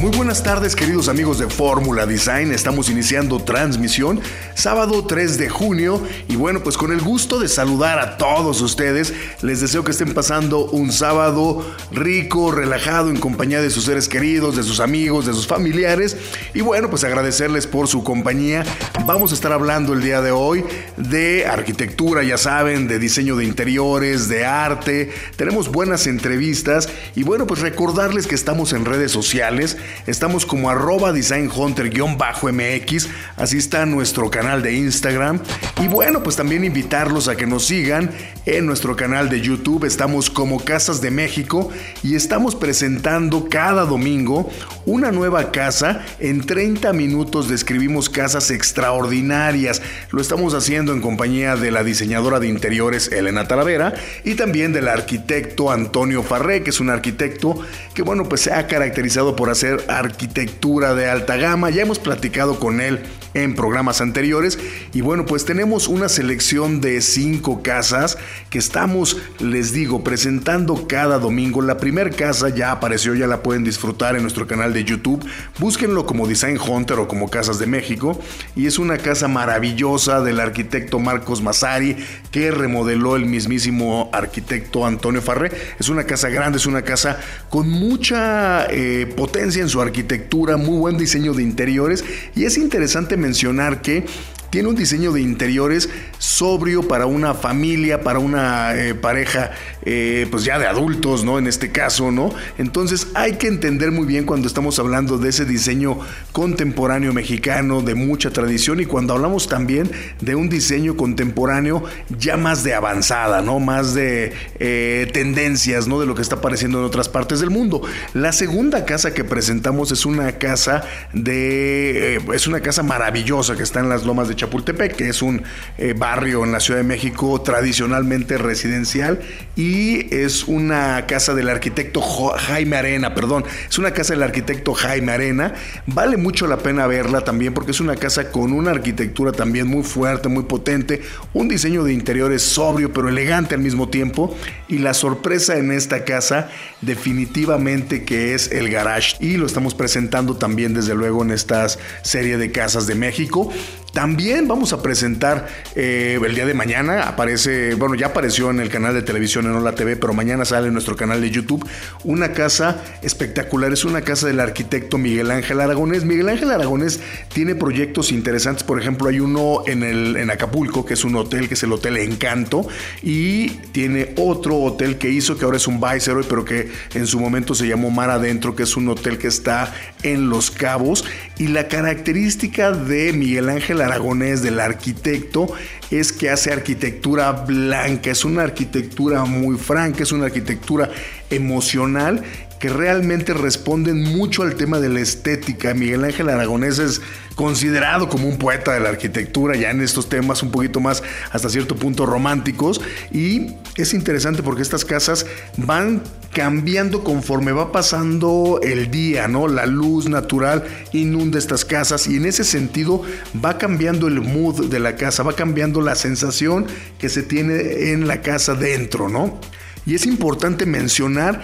Muy buenas tardes queridos amigos de Fórmula Design, estamos iniciando transmisión sábado 3 de junio. Y bueno pues con el gusto de saludar a todos ustedes, les deseo que estén pasando un sábado rico, relajado en compañía de sus seres queridos, de sus amigos, de sus familiares. Y bueno pues agradecerles por su compañía, vamos a estar hablando el día de hoy de arquitectura, ya saben, de diseño de interiores, de arte, tenemos buenas entrevistas. Y bueno pues recordarles que estamos en redes sociales, Estamos como arroba designhunter-mx, así está nuestro canal de Instagram. Y bueno, pues también invitarlos a que nos sigan en nuestro canal de YouTube. Estamos como Casas de México y estamos presentando cada domingo una nueva casa. En 30 minutos describimos casas extraordinarias. Lo estamos haciendo en compañía de la diseñadora de interiores Elena Talavera y también del arquitecto Antonio Farré, que es un arquitecto que bueno, pues se ha caracterizado por hacer arquitectura de alta gama. Ya hemos platicado con él en programas anteriores. Y bueno, pues tenemos una selección de cinco casas que estamos, les digo, presentando cada domingo. La primera casa ya apareció, ya la pueden disfrutar en nuestro canal de YouTube. Búsquenlo como Design Hunter o como Casas de México. Y es una casa maravillosa del arquitecto Marcos Masari que remodeló el mismísimo arquitecto Antonio Farré. Es una casa grande, es una casa con mucha eh, potencia en su arquitectura, muy buen diseño de interiores. Y es interesante mencionar que tiene un diseño de interiores sobrio para una familia, para una eh, pareja, eh, pues ya de adultos, ¿no? En este caso, ¿no? Entonces hay que entender muy bien cuando estamos hablando de ese diseño contemporáneo mexicano de mucha tradición y cuando hablamos también de un diseño contemporáneo ya más de avanzada, ¿no? Más de eh, tendencias, ¿no? De lo que está apareciendo en otras partes del mundo. La segunda casa que presentamos es una casa de, es una casa maravillosa que está en las lomas de Chapultepec, que es un eh, barrio en la Ciudad de México tradicionalmente residencial y es una casa del arquitecto Jaime Arena, perdón, es una casa del arquitecto Jaime Arena. Vale mucho la pena verla también porque es una casa con una arquitectura también muy fuerte, muy potente, un diseño de interiores sobrio pero elegante al mismo tiempo y la sorpresa en esta casa definitivamente que es el garage y lo estamos presentando también desde luego en esta serie de casas de México. También vamos a presentar eh, el día de mañana, aparece, bueno, ya apareció en el canal de televisión en Hola TV, pero mañana sale en nuestro canal de YouTube, una casa espectacular, es una casa del arquitecto Miguel Ángel Aragonés. Miguel Ángel Aragonés tiene proyectos interesantes, por ejemplo, hay uno en, el, en Acapulco, que es un hotel, que es el Hotel Encanto, y tiene otro hotel que hizo, que ahora es un Viceroy, pero que en su momento se llamó Mar Adentro, que es un hotel que está en Los Cabos, y la característica de Miguel Ángel aragonés del arquitecto es que hace arquitectura blanca, es una arquitectura muy franca, es una arquitectura emocional que realmente responden mucho al tema de la estética. Miguel Ángel Aragonés es considerado como un poeta de la arquitectura, ya en estos temas un poquito más hasta cierto punto románticos. Y es interesante porque estas casas van cambiando conforme va pasando el día, ¿no? La luz natural inunda estas casas y en ese sentido va cambiando el mood de la casa, va cambiando la sensación que se tiene en la casa dentro, ¿no? Y es importante mencionar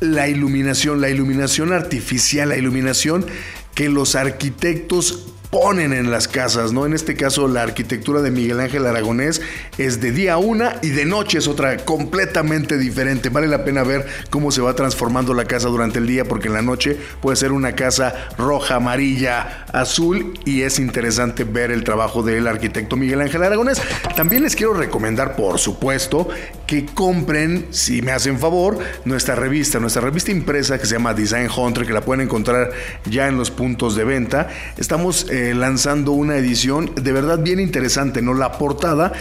la iluminación, la iluminación artificial, la iluminación que los arquitectos ponen en las casas, ¿no? En este caso la arquitectura de Miguel Ángel Aragonés es de día una y de noche es otra completamente diferente. Vale la pena ver cómo se va transformando la casa durante el día porque en la noche puede ser una casa roja, amarilla, azul y es interesante ver el trabajo del arquitecto Miguel Ángel Aragonés. También les quiero recomendar, por supuesto, que compren, si me hacen favor, nuestra revista, nuestra revista impresa que se llama Design Hunter, que la pueden encontrar ya en los puntos de venta. Estamos eh, lanzando una edición de verdad bien interesante, ¿no? La portada.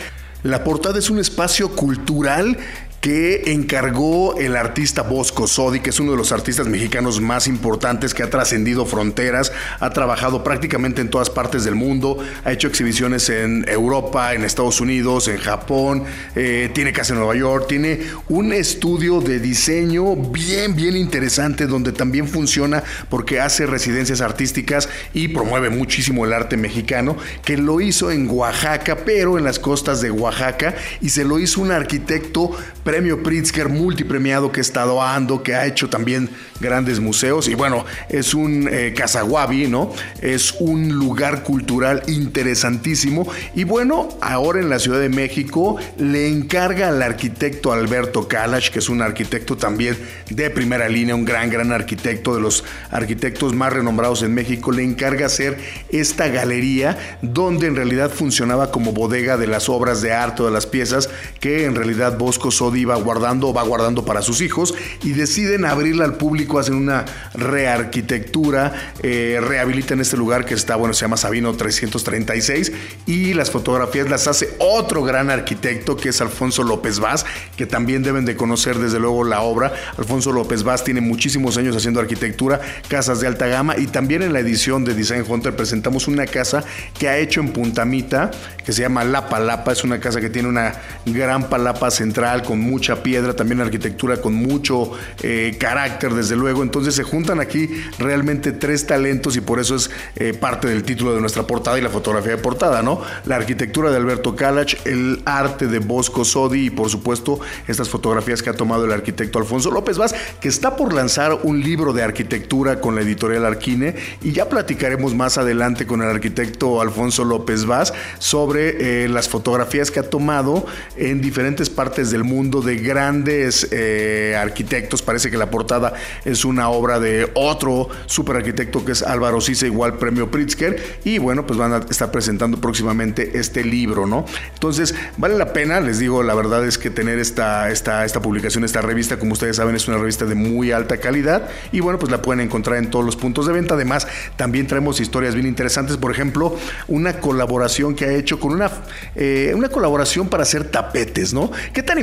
La portada es un espacio cultural que encargó el artista Bosco Sodi, que es uno de los artistas mexicanos más importantes que ha trascendido fronteras, ha trabajado prácticamente en todas partes del mundo, ha hecho exhibiciones en Europa, en Estados Unidos, en Japón, eh, tiene casa en Nueva York, tiene un estudio de diseño bien, bien interesante donde también funciona porque hace residencias artísticas y promueve muchísimo el arte mexicano, que lo hizo en Oaxaca, pero en las costas de Oaxaca, y se lo hizo un arquitecto premio Pritzker multipremiado que ha estado ando, que ha hecho también grandes museos, y bueno, es un eh, Casaguabi, ¿no? Es un lugar cultural interesantísimo, y bueno, ahora en la Ciudad de México le encarga al arquitecto Alberto Kalash, que es un arquitecto también de primera línea, un gran, gran arquitecto de los arquitectos más renombrados en México, le encarga hacer esta galería donde en realidad funcionaba como bodega de las obras de arte o de las piezas que en realidad Bosco Sodi iba guardando o va guardando para sus hijos y deciden abrirla al público, hacen una rearquitectura, eh, rehabilitan este lugar que está, bueno, se llama Sabino 336 y las fotografías las hace otro gran arquitecto que es Alfonso López Vaz, que también deben de conocer desde luego la obra. Alfonso López Vaz tiene muchísimos años haciendo arquitectura, casas de alta gama y también en la edición de Design Hunter presentamos una casa que ha hecho en Puntamita, que se llama La Palapa, es una casa que tiene una gran palapa central con mucha piedra, también arquitectura con mucho eh, carácter desde luego, entonces se juntan aquí realmente tres talentos y por eso es eh, parte del título de nuestra portada y la fotografía de portada, ¿no? La arquitectura de Alberto Kalach, el arte de Bosco Sodi y por supuesto estas fotografías que ha tomado el arquitecto Alfonso López Vaz, que está por lanzar un libro de arquitectura con la editorial Arquine y ya platicaremos más adelante con el arquitecto Alfonso López Vaz sobre eh, las fotografías que ha tomado en diferentes partes del mundo de grandes eh, arquitectos. Parece que la portada es una obra de otro super arquitecto que es Álvaro Sisa, igual premio Pritzker. Y bueno, pues van a estar presentando próximamente este libro, ¿no? Entonces, vale la pena, les digo, la verdad es que tener esta, esta, esta publicación, esta revista, como ustedes saben, es una revista de muy alta calidad. Y bueno, pues la pueden encontrar en todos los puntos de venta. Además, también traemos historias bien interesantes. Por ejemplo, una colaboración que ha hecho con una, eh, una colaboración para hacer tapetes, ¿no? ¿Qué tan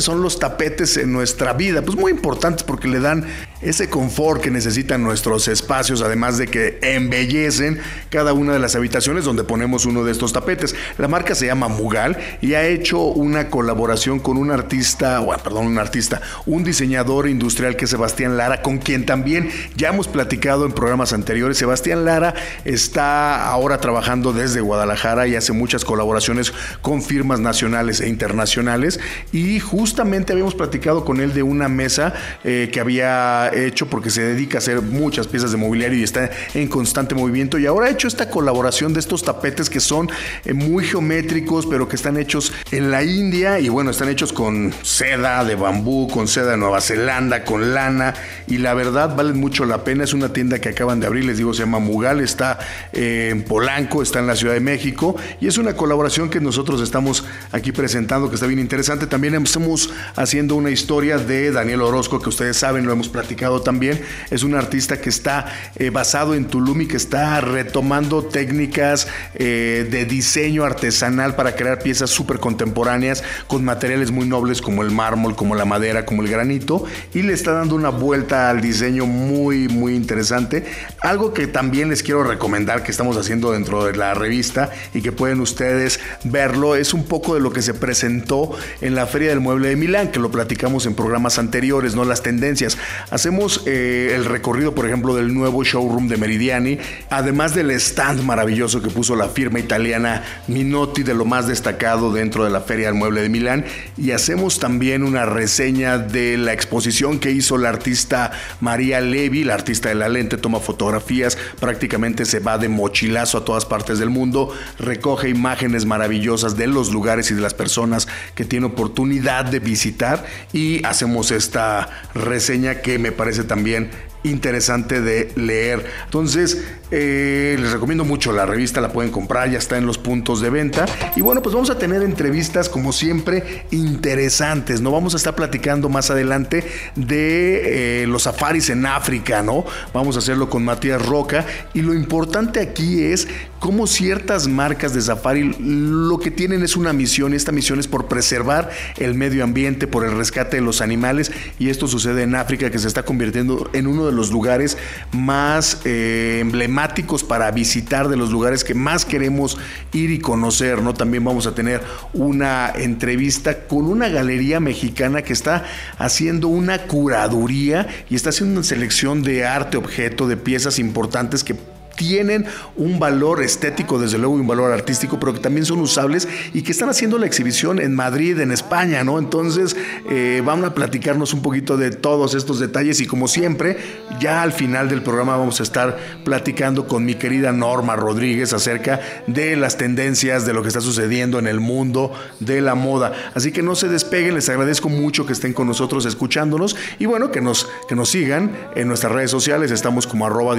son los tapetes en nuestra vida? Pues muy importantes porque le dan ese confort que necesitan nuestros espacios, además de que embellecen cada una de las habitaciones donde ponemos uno de estos tapetes. La marca se llama Mugal y ha hecho una colaboración con un artista, bueno, perdón, un artista, un diseñador industrial que es Sebastián Lara, con quien también ya hemos platicado en programas anteriores. Sebastián Lara está ahora trabajando desde Guadalajara y hace muchas colaboraciones con firmas nacionales e internacionales y justamente habíamos platicado con él de una mesa eh, que había hecho porque se dedica a hacer muchas piezas de mobiliario y está en constante movimiento. Y ahora ha hecho esta colaboración de estos tapetes que son eh, muy geométricos pero que están hechos en la India. Y bueno, están hechos con seda de bambú, con seda de Nueva Zelanda, con lana. Y la verdad valen mucho la pena. Es una tienda que acaban de abrir, les digo, se llama Mugal, está eh, en Polanco, está en la Ciudad de México. Y es una colaboración que nosotros estamos aquí presentando que está bien interesante. También estamos haciendo una historia de Daniel Orozco que ustedes saben, lo hemos platicado también. Es un artista que está eh, basado en Tulum y que está retomando técnicas eh, de diseño artesanal para crear piezas súper contemporáneas con materiales muy nobles como el mármol, como la madera, como el granito y le está dando una vuelta al diseño muy, muy interesante. Algo que también les quiero recomendar que estamos haciendo dentro de la revista y que pueden ustedes verlo es un poco de lo que se presentó en la Feria del Mueble de Milán, que lo platicamos en programas anteriores, ¿no? Las tendencias. Hacemos eh, el recorrido, por ejemplo, del nuevo showroom de Meridiani, además del stand maravilloso que puso la firma italiana Minotti de lo más destacado dentro de la Feria del Mueble de Milán, y hacemos también una reseña de la exposición que hizo la artista María Levi, la artista de la lente, toma fotografías, prácticamente se va de mochilazo a todas partes del mundo, recoge imágenes maravillosas de los lugares y de las personas que tiene oportunidad de visitar y hacemos esta reseña que me parece también interesante de leer. Entonces, eh, les recomiendo mucho la revista, la pueden comprar, ya está en los puntos de venta. Y bueno, pues vamos a tener entrevistas como siempre interesantes, ¿no? Vamos a estar platicando más adelante de eh, los safaris en África, ¿no? Vamos a hacerlo con Matías Roca. Y lo importante aquí es cómo ciertas marcas de safari lo que tienen es una misión y esta misión es por preservar el medio ambiente, por el rescate de los animales y esto sucede en África que se está convirtiendo en uno de los lugares más eh, emblemáticos para visitar, de los lugares que más queremos ir y conocer, ¿no? También vamos a tener una entrevista con una galería mexicana que está haciendo una curaduría y está haciendo una selección de arte, objeto, de piezas importantes que tienen un valor estético, desde luego, y un valor artístico, pero que también son usables y que están haciendo la exhibición en Madrid, en España, ¿no? Entonces, eh, van a platicarnos un poquito de todos estos detalles y como siempre, ya al final del programa vamos a estar platicando con mi querida Norma Rodríguez acerca de las tendencias, de lo que está sucediendo en el mundo de la moda. Así que no se despeguen, les agradezco mucho que estén con nosotros escuchándonos y bueno, que nos, que nos sigan en nuestras redes sociales, estamos como arroba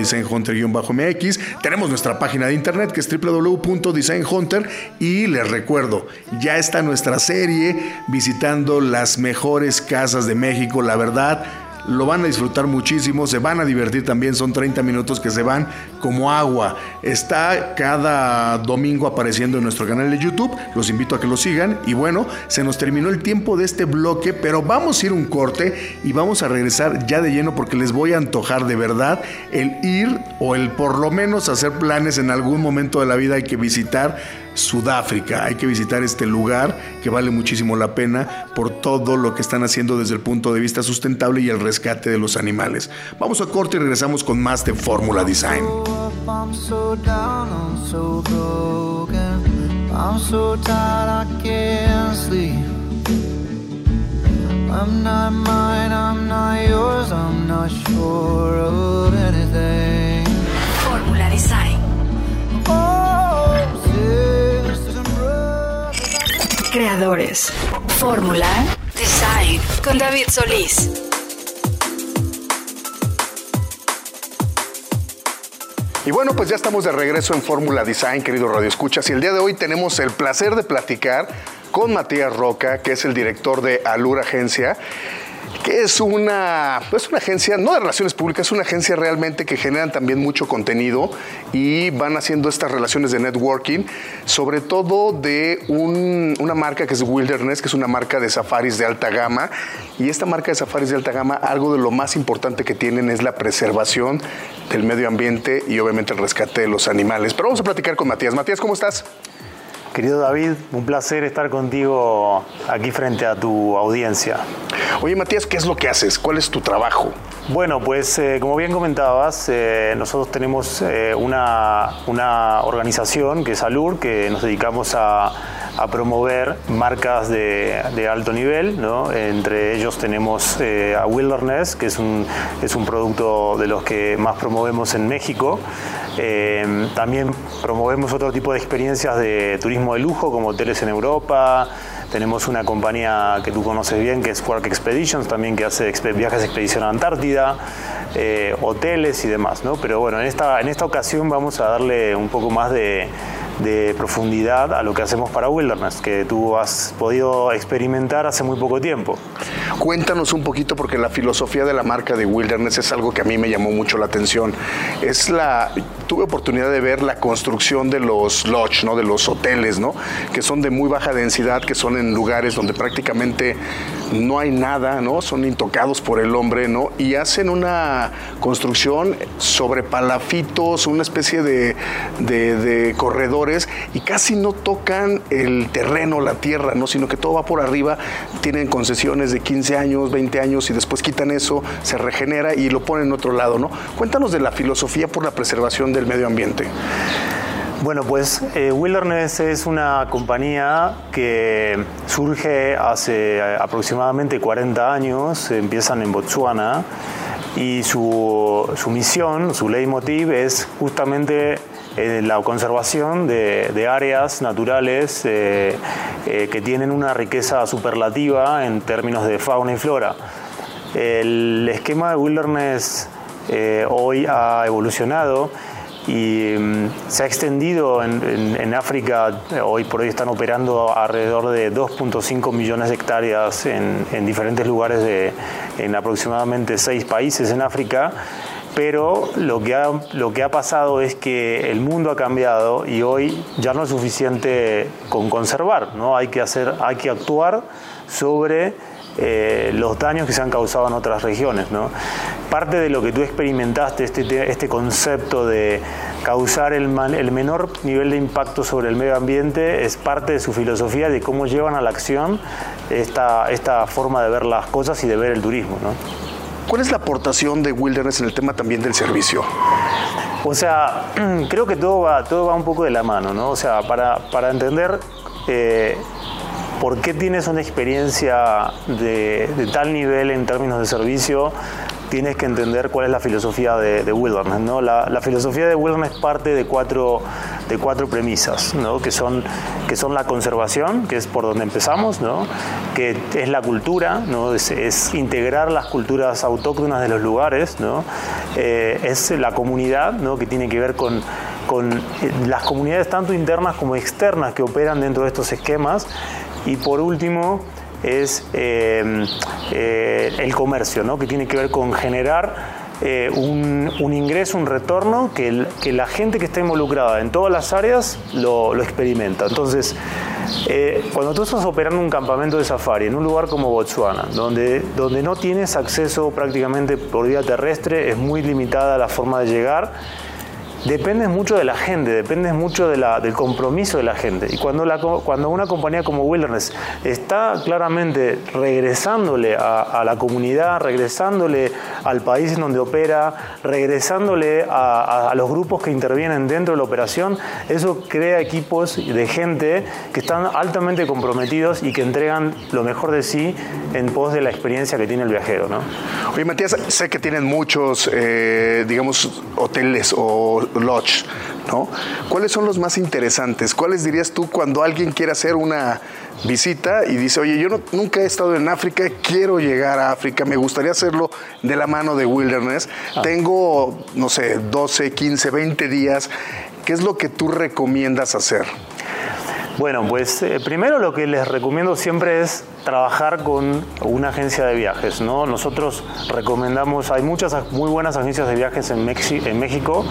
tenemos nuestra página de internet que es www.designhunter y les recuerdo, ya está nuestra serie visitando las mejores casas de México, la verdad lo van a disfrutar muchísimo, se van a divertir también, son 30 minutos que se van como agua. Está cada domingo apareciendo en nuestro canal de YouTube, los invito a que lo sigan y bueno, se nos terminó el tiempo de este bloque, pero vamos a ir un corte y vamos a regresar ya de lleno porque les voy a antojar de verdad el ir o el por lo menos hacer planes en algún momento de la vida hay que visitar Sudáfrica. Hay que visitar este lugar que vale muchísimo la pena por todo lo que están haciendo desde el punto de vista sustentable y el rescate de los animales. Vamos a corte y regresamos con más de Fórmula Design. Fórmula Design. Fórmula. Design. Con David Solís. Y bueno, pues ya estamos de regreso en Fórmula Design, querido Radio Escuchas. Y el día de hoy tenemos el placer de platicar con Matías Roca, que es el director de Alur Agencia que es una, es una agencia, no de relaciones públicas, es una agencia realmente que generan también mucho contenido y van haciendo estas relaciones de networking, sobre todo de una marca que es Wilderness, que es una marca de safaris de alta gama. Y esta marca de safaris de alta gama, algo de lo más importante que tienen es la preservación del medio ambiente y obviamente el rescate de los animales. Pero vamos a platicar con Matías. Matías, ¿cómo estás? Querido David, un placer estar contigo aquí frente a tu audiencia. Oye Matías, ¿qué es lo que haces? ¿Cuál es tu trabajo? Bueno, pues eh, como bien comentabas, eh, nosotros tenemos eh, una, una, organización que es ALUR, que nos dedicamos a, a promover marcas de, de, alto nivel. ¿no? Entre ellos tenemos a Wilderness, que es un, es un producto de los que más promovemos en México. También promovemos otro tipo de experiencias de turismo de lujo, como hoteles en Europa. Tenemos una compañía que tú conoces bien, que es Quark Expeditions, también que hace viajes de expedición a Antártida, eh, hoteles y demás. ¿no? Pero bueno, en esta, en esta ocasión vamos a darle un poco más de, de profundidad a lo que hacemos para Wilderness, que tú has podido experimentar hace muy poco tiempo. Cuéntanos un poquito porque la filosofía de la marca de Wilderness es algo que a mí me llamó mucho la atención. Es la tuve oportunidad de ver la construcción de los lodge, ¿no? de los hoteles, ¿no? que son de muy baja densidad, que son en lugares donde prácticamente no hay nada, ¿no? son intocados por el hombre, ¿no? y hacen una construcción sobre palafitos, una especie de, de, y casi no tocan el terreno, la tierra, ¿no? sino que todo va por arriba, tienen concesiones de 15 años, 20 años, y después quitan eso, se regenera y lo ponen en otro lado. ¿no? Cuéntanos de la filosofía por la preservación del medio ambiente. Bueno, pues eh, Wilderness es una compañía que surge hace aproximadamente 40 años, empiezan en Botswana y su, su misión, su leitmotiv es justamente eh, la conservación de, áreas naturales eh, que tienen una riqueza superlativa en términos de fauna y flora. El esquema de Wilderness hoy ha evolucionado y mm, se ha extendido en, África, hoy por hoy están operando alrededor de 2.5 millones de hectáreas en, en diferentes lugares de, en aproximadamente seis países en África pero lo que, ha, lo que ha pasado es que el mundo ha cambiado y hoy ya no es suficiente con conservar, ¿no? hay, que hacer, hay que actuar sobre eh, los daños que se han causado en otras regiones. ¿no? Parte de lo que tú experimentaste, este, este concepto de causar el, el, menor nivel de impacto sobre el medio ambiente, es parte de su filosofía de cómo llevan a la acción esta, esta forma de ver las cosas y de ver el turismo. ¿no? ¿Cuál es la aportación de Wilderness en el tema también del servicio? O sea, creo que todo va, todo va un poco de la mano, ¿no? O sea, para, para entender eh, por qué tienes una experiencia de, tal nivel en términos de servicio, tienes que entender cuál es la filosofía de, Wilderness. ¿no? La, filosofía de Wilderness parte de cuatro, de cuatro premisas, ¿no? que, son, que son la conservación, que es por donde empezamos, ¿no? que es la cultura, ¿no? es, integrar las culturas autóctonas de los lugares, ¿no? Eh, es la comunidad, ¿no? que tiene que ver con, con eh, las comunidades tanto internas como externas que operan dentro de estos esquemas. Y por último, es eh, eh, el comercio, ¿no? que tiene que ver con generar eh, un, ingreso, un retorno que, que, la gente que está involucrada en todas las áreas lo, lo experimenta. Entonces, cuando tú estás operando un campamento de safari en un lugar como Botswana, donde, donde no tienes acceso prácticamente por vía terrestre, es muy limitada la forma de llegar, depende mucho de la gente, depende mucho del compromiso de la gente. Y cuando, la, cuando una compañía como Wilderness está claramente regresándole a, la comunidad, regresándole al país en donde opera, regresándole a, a, los grupos que intervienen dentro de la operación, eso crea equipos de gente que están altamente comprometidos y que entregan lo mejor de sí en pos de la experiencia que tiene el viajero. ¿no? Oye, Matías, sé que tienen muchos, eh, digamos, hoteles o lodge, ¿no? ¿Cuáles son los más interesantes? ¿Cuáles dirías tú cuando alguien quiere hacer una visita y dice, oye, yo nunca he estado en África, quiero llegar a África, me gustaría hacerlo de la mano de Wilderness, ah. tengo, no sé, 12, 15, 20 días, ¿qué es lo que tú recomiendas hacer? Bueno, pues eh, primero lo que les recomiendo siempre es trabajar con una agencia de viajes. ¿no? Nosotros recomendamos, hay muchas muy buenas agencias de viajes en, en México,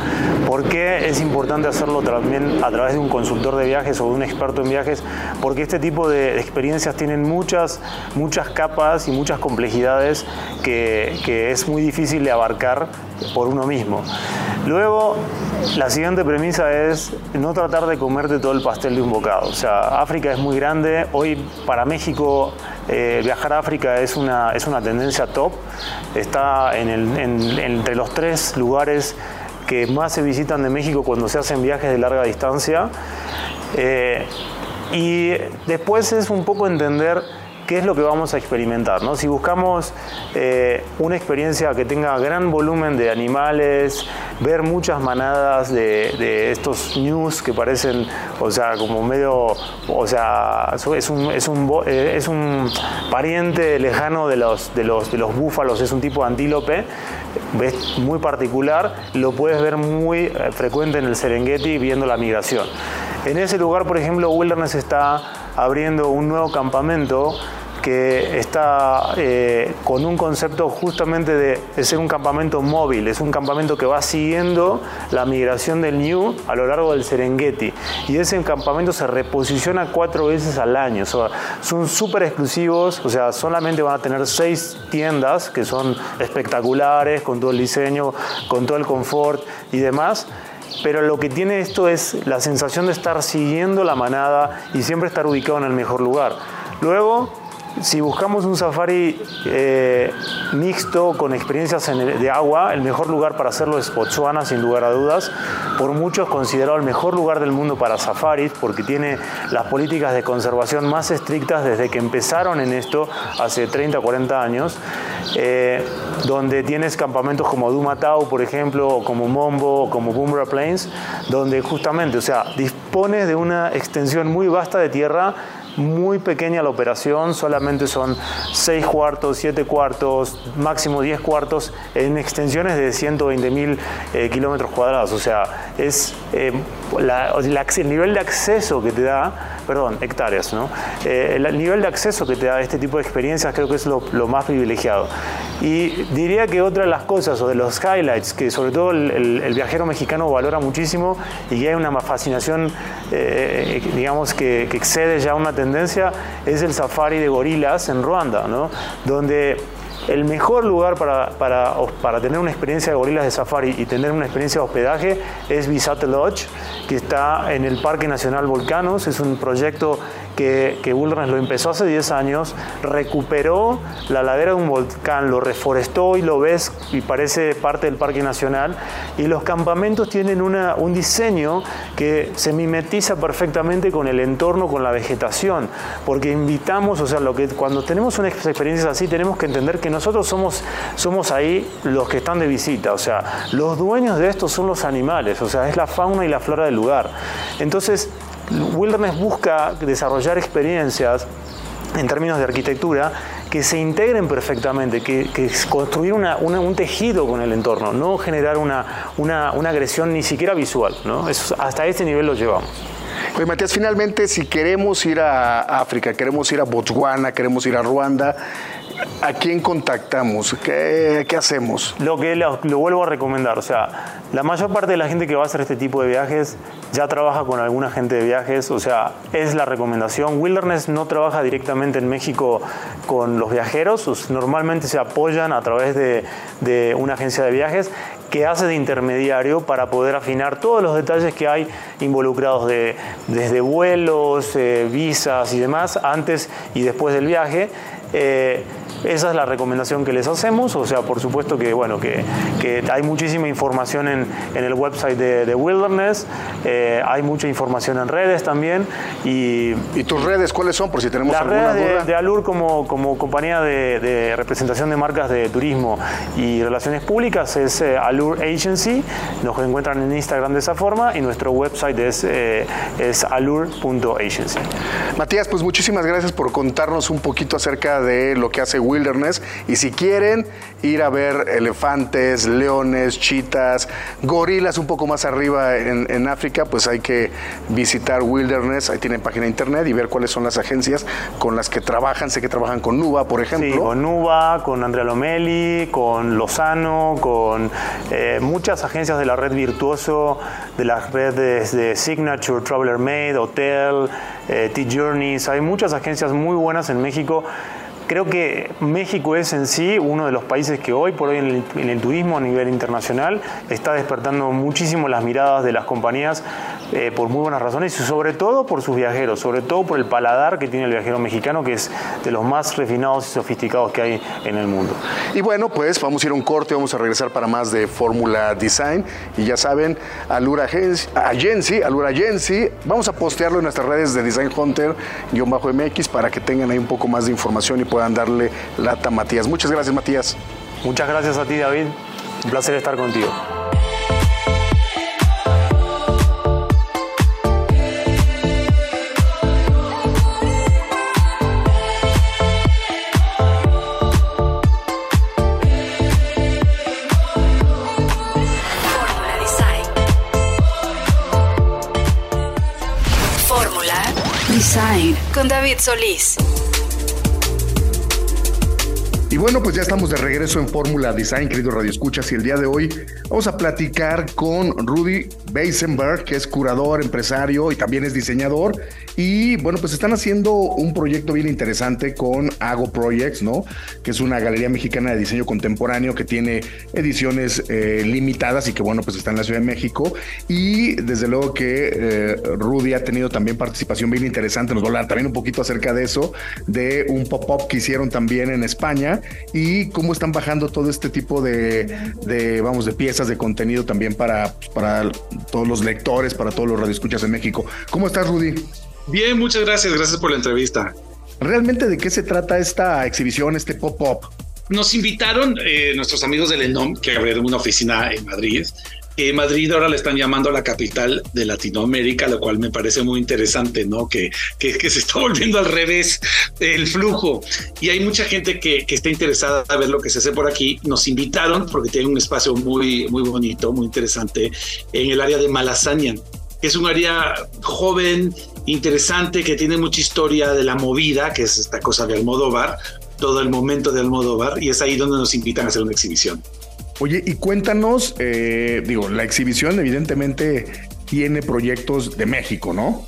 porque es importante hacerlo también a través de un consultor de viajes o de un experto en viajes, porque este tipo de experiencias tienen muchas, muchas capas y muchas complejidades que, que es muy difícil de abarcar por uno mismo. Luego, la siguiente premisa es no tratar de comerte todo el pastel de un bocado. O sea, África es muy grande. Hoy para México eh, viajar a África es una, es una tendencia top. Está en entre los tres lugares que más se visitan de México cuando se hacen viajes de larga distancia. Eh, y después es un poco entender qué es lo que vamos a experimentar. ¿no? Si buscamos eh, una experiencia que tenga gran volumen de animales, ver muchas manadas de, estos news que parecen, o sea, como medio, o sea, es un, es un, eh, es un pariente lejano de los, de, los, de los búfalos, es un tipo de antílope, ves muy particular, lo puedes ver muy eh, frecuente en el Serengeti viendo la migración. En ese lugar, por ejemplo, Wilderness está abriendo un nuevo campamento que está eh, con un concepto justamente de, ser un campamento móvil, es un campamento que va siguiendo la migración del New a lo largo del Serengeti. Y ese campamento se reposiciona cuatro veces al año. son súper exclusivos, o sea, solamente van a tener seis tiendas que son espectaculares, con todo el diseño, con todo el confort y demás pero lo que tiene esto es la sensación de estar siguiendo la manada y siempre estar ubicado en el mejor lugar. Luego, si buscamos un safari eh, mixto con experiencias de agua, el mejor lugar para hacerlo es Botswana, sin lugar a dudas. Por muchos considerado el mejor lugar del mundo para safaris porque tiene las políticas de conservación más estrictas desde que empezaron en esto hace 30 o 40 años, eh, donde tienes campamentos como Dumatau, por ejemplo, o como Mombo, o como Boomerang Plains, donde justamente, o sea, dispones de una extensión muy vasta de tierra muy pequeña la operación, solamente son 6 cuartos, 7 cuartos, máximo 10 cuartos en extensiones de 120 mil eh, kilómetros cuadrados. O sea, es eh, el nivel de acceso que te da, perdón, hectáreas, ¿no? Eh, el nivel de acceso que te da este tipo de experiencias creo que es lo, más privilegiado. Y diría que otra de las cosas o de los highlights que sobre todo el, viajero mexicano valora muchísimo y que hay una fascinación, digamos, que, que excede ya una tendencia, es el safari de gorilas en Ruanda, ¿no? Donde el mejor lugar para, para, para, tener una experiencia de gorilas de safari y tener una experiencia de hospedaje es Visate Lodge, que está en el Parque Nacional Volcanos. Es un proyecto que, que lo empezó hace 10 años, recuperó la ladera de un volcán, lo reforestó y lo ves y parece parte del Parque Nacional. Y los campamentos tienen una, un diseño que se mimetiza perfectamente con el entorno, con la vegetación, porque invitamos, o sea, lo que, cuando tenemos unas experiencias así, tenemos que entender que nosotros somos, somos ahí los que están de visita, o sea, los dueños de esto son los animales, o sea, es la fauna y la flora del lugar. Entonces, Wilderness busca desarrollar experiencias en términos de arquitectura que se integren perfectamente, que, que construir un tejido con el entorno, no generar una, agresión ni siquiera visual. hasta este nivel lo llevamos. Oye, Matías, finalmente, si queremos ir a África, queremos ir a Botswana, queremos ir a Ruanda, ¿A quién contactamos? ¿Qué, hacemos? Lo que lo, vuelvo a recomendar, o sea, la mayor parte de la gente que va a hacer este tipo de viajes ya trabaja con alguna gente de viajes, o sea, es la recomendación. Wilderness no trabaja directamente en México con los viajeros, normalmente se apoyan a través de, una agencia de viajes que hace de intermediario para poder afinar todos los detalles que hay involucrados de, desde vuelos, eh, visas y demás, antes y después del viaje. Eh, esa es la recomendación que les hacemos, o sea, por supuesto que, bueno, que, hay muchísima información en, el website de, Wilderness, eh, hay mucha información en redes también. Y, ¿Y tus redes cuáles son, por si tenemos alguna redes duda? De, Alur como, como compañía de, representación de marcas de turismo y relaciones públicas es eh, Alur Agency, nos encuentran en Instagram de esa forma y nuestro website es, eh, es alur.agency. Matías, pues muchísimas gracias por contarnos un poquito acerca de lo que hace Wilderness. Y si quieren ir a ver elefantes, leones, chitas, gorilas un poco más arriba en, África, pues hay que visitar Wilderness. Ahí tienen página de internet y ver cuáles son las agencias con las que trabajan. Sé que trabajan con Nuba, por ejemplo. Sí, con Nuba, con Andrea Lomeli, con Lozano, con eh, muchas agencias de la red Virtuoso, de las redes de Signature, Traveler Made, Hotel, eh, T-Journeys. Hay muchas agencias muy buenas en México Creo que México es en sí uno de los países que hoy por hoy en el, turismo a nivel internacional está despertando muchísimo las miradas de las compañías eh, por muy buenas razones y sobre todo por sus viajeros, sobre todo por el paladar que tiene el viajero mexicano que es de los más refinados y sofisticados que hay en el mundo. Y bueno, pues vamos a ir a un corte, vamos a regresar para más de Fórmula Design y ya saben, Alura Agency, Alura Agency, vamos a postearlo en nuestras redes de Design Hunter-MX para que tengan ahí un poco más de información y puedan darle lata a Matías. Muchas gracias, Matías. Muchas gracias a ti, David. Un placer estar contigo. Fórmula Design con David Solís. Y bueno, pues ya estamos de regreso en Fórmula Design, querido Radio Escuchas, y el día de hoy vamos a platicar con Rudy Beisenberg, que es curador, empresario y también es diseñador. Y bueno, pues están haciendo un proyecto bien interesante con Ago Projects, ¿no? Que es una galería mexicana de diseño contemporáneo que tiene ediciones eh, limitadas y que bueno, pues está en la Ciudad de México. Y desde luego que eh, Rudy ha tenido también participación bien interesante, nos va a hablar también un poquito acerca de eso, de un pop-up que hicieron también en España y cómo están bajando todo este tipo de, vamos, de piezas de contenido también para, para todos los lectores, para todos los radioescuchas en México. ¿Cómo estás, Rudy? Bien, muchas gracias, gracias por la entrevista. ¿Realmente de qué se trata esta exhibición, este pop-up? Nos invitaron eh, nuestros amigos del ENOM, que abrieron una oficina en Madrid, que Madrid ahora le están llamando la capital de Latinoamérica, lo cual me parece muy interesante, ¿no? Que, que, se está volviendo al revés el flujo. Y hay mucha gente que, que, está interesada a ver lo que se hace por aquí. Nos invitaron porque tienen un espacio muy, muy bonito, muy interesante, en el área de Malasaña, que es un área joven, interesante, que tiene mucha historia de la movida, que es esta cosa de Almodóvar, todo el momento de Almodóvar, y es ahí donde nos invitan a hacer una exhibición. Oye, y cuéntanos, eh, digo, la exhibición evidentemente tiene proyectos de México, ¿no?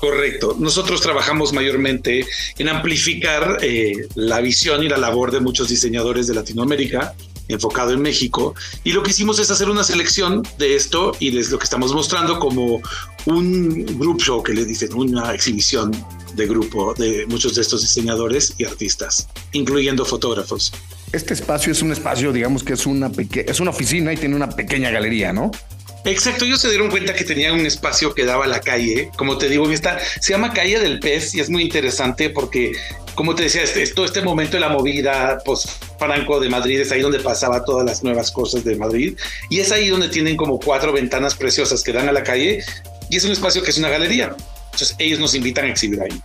Correcto. Nosotros trabajamos mayormente en amplificar eh, la visión y la labor de muchos diseñadores de Latinoamérica enfocado en México. Y lo que hicimos es hacer una selección de esto y es lo que estamos mostrando como un group show que le dicen, una exhibición de grupo de muchos de estos diseñadores y artistas, incluyendo fotógrafos. Este espacio es un espacio, digamos que es una, es una oficina y tiene una pequeña galería, ¿no? Exacto, ellos se dieron cuenta que tenían un espacio que daba a la calle, como te digo, esta se llama Calle del Pez y es muy interesante porque, como te decía, este, todo este momento de la movida post Franco de Madrid es ahí donde pasaba todas las nuevas cosas de Madrid y es ahí donde tienen como cuatro ventanas preciosas que dan a la calle y es un espacio que es una galería. Entonces ellos nos invitan a exhibir ahí.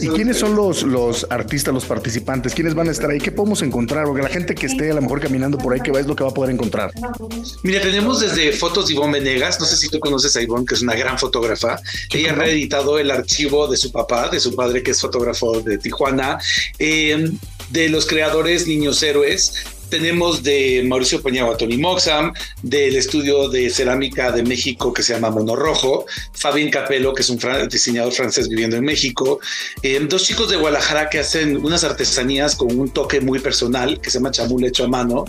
¿Y quiénes son los, los artistas, los participantes? ¿Quiénes van a estar ahí? ¿Qué podemos encontrar? Porque la gente que esté a lo mejor caminando por ahí, ¿qué es lo que va a poder encontrar? Mira, tenemos desde fotos de Ivonne Venegas. No sé si tú conoces a Ivonne, que es una gran fotógrafa. Ella ha reeditado el archivo de su papá, de su padre, que es fotógrafo de Tijuana. Eh, de los creadores Niños Héroes, tenemos de Mauricio Peñagua, Tony Moxam, del estudio de cerámica de México que se llama Mono Rojo, Fabien Capello, que es un diseñador francés viviendo en México, eh, dos chicos de Guadalajara que hacen unas artesanías con un toque muy personal que se llama chamul hecho a mano.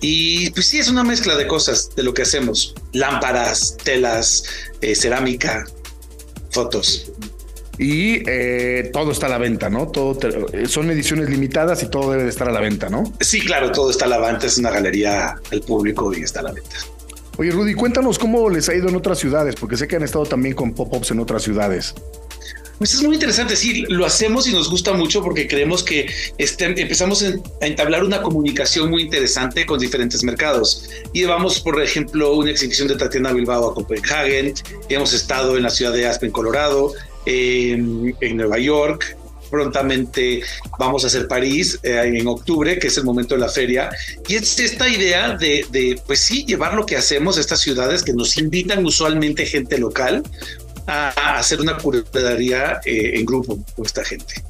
Y pues sí, es una mezcla de cosas de lo que hacemos: lámparas, telas, eh, cerámica, fotos y eh, todo está a la venta, ¿no? Todo son ediciones limitadas y todo debe de estar a la venta, ¿no? Sí, claro, todo está a la venta, es una galería al público y está a la venta. Oye, Rudy, cuéntanos cómo les ha ido en otras ciudades, porque sé que han estado también con pop-ups en otras ciudades. Pues es muy interesante, sí, lo hacemos y nos gusta mucho porque creemos que este, empezamos a entablar una comunicación muy interesante con diferentes mercados. Llevamos, por ejemplo, una exhibición de Tatiana Bilbao a Copenhagen, hemos estado en la ciudad de Aspen, Colorado, en, Nueva York. Prontamente vamos a hacer París eh, en octubre, que es el momento de la feria. Y es esta idea de, pues sí, llevar lo que hacemos a estas ciudades que nos invitan usualmente gente local a, hacer una curaduría eh, en grupo con esta gente.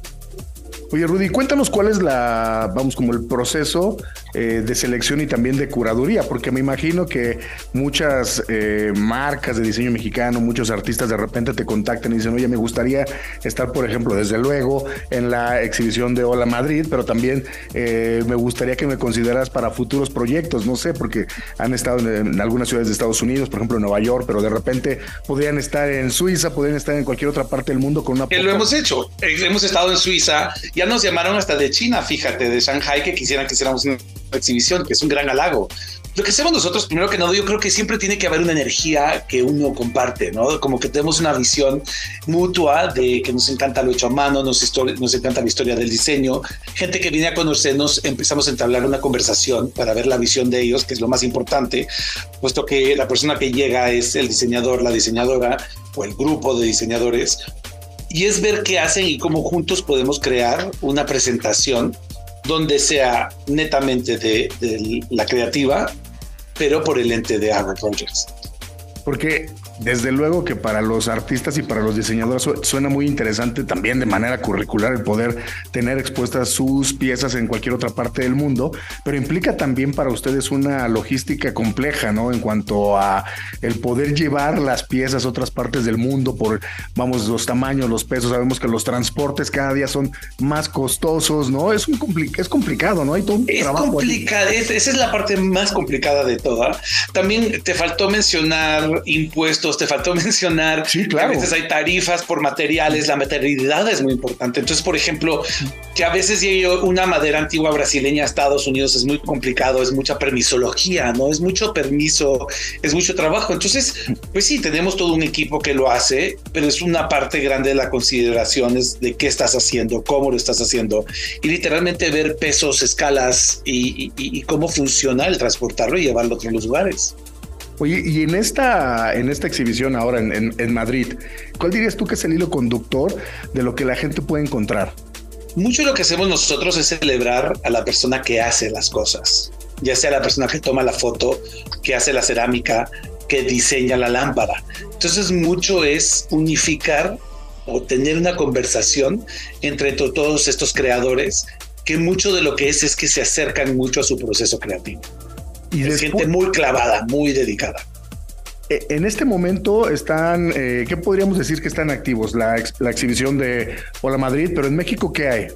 Oye, Rudy, cuéntanos cuál es la, vamos, como el proceso eh, de selección y también de curaduría, porque me imagino que muchas eh, marcas de diseño mexicano, muchos artistas de repente te contactan y dicen, oye, me gustaría estar, por ejemplo, desde luego en la exhibición de Hola Madrid, pero también eh, me gustaría que me consideras para futuros proyectos, no sé, porque han estado en, algunas ciudades de Estados Unidos, por ejemplo, en Nueva York, pero de repente podrían estar en Suiza, podrían estar en cualquier otra parte del mundo con una... Que lo hemos hecho, hemos estado en Suiza y nos llamaron hasta de China, fíjate, de Shanghai, que quisieran que hiciéramos una exhibición, que es un gran halago. Lo que hacemos nosotros, primero que nada, yo creo que siempre tiene que haber una energía que uno comparte, ¿no? Como que tenemos una visión mutua de que nos encanta lo hecho a mano, nos, nos encanta la historia del diseño. Gente que viene a conocernos, empezamos a entablar una conversación para ver la visión de ellos, que es lo más importante, puesto que la persona que llega es el diseñador, la diseñadora o el grupo de diseñadores, y es ver qué hacen y cómo juntos podemos crear una presentación donde sea netamente de, la creativa, pero por el ente de Aaron Projects. Porque desde luego que para los artistas y para los diseñadores suena muy interesante también de manera curricular el poder tener expuestas sus piezas en cualquier otra parte del mundo, pero implica también para ustedes una logística compleja, ¿no? En cuanto a el poder llevar las piezas a otras partes del mundo por, vamos, los tamaños, los pesos. Sabemos que los transportes cada día son más costosos, ¿no? Es un es complicado, ¿no? Hay todo un es Complicado. esa es la parte más complicada de toda. También te faltó mencionar impuestos te faltó mencionar sí, claro. que a veces hay tarifas por materiales, la materialidad es muy importante. Entonces, por ejemplo, que a veces llegue una madera antigua brasileña a Estados Unidos es muy complicado, es mucha permisología, ¿no? Es mucho permiso, es mucho trabajo. Entonces, pues sí, tenemos todo un equipo que lo hace, pero es una parte grande de la consideración es de qué estás haciendo, cómo lo estás haciendo y literalmente ver pesos, escalas y, y cómo funciona el transportarlo y llevarlo a otros lugares. Oye, y en esta, en esta exhibición ahora en, en Madrid, ¿cuál dirías tú que es el hilo conductor de lo que la gente puede encontrar? Mucho de lo que hacemos nosotros es celebrar a la persona que hace las cosas, ya sea la persona que toma la foto, que hace la cerámica, que diseña la lámpara. Entonces mucho es unificar o tener una conversación entre todos estos creadores que mucho de lo que es es que se acercan mucho a su proceso creativo. Y es gente muy clavada, muy dedicada. Eh, en este momento están, eh, ¿qué podríamos decir que están activos? La, la exhibición de Hola Madrid, pero en México, ¿qué hay?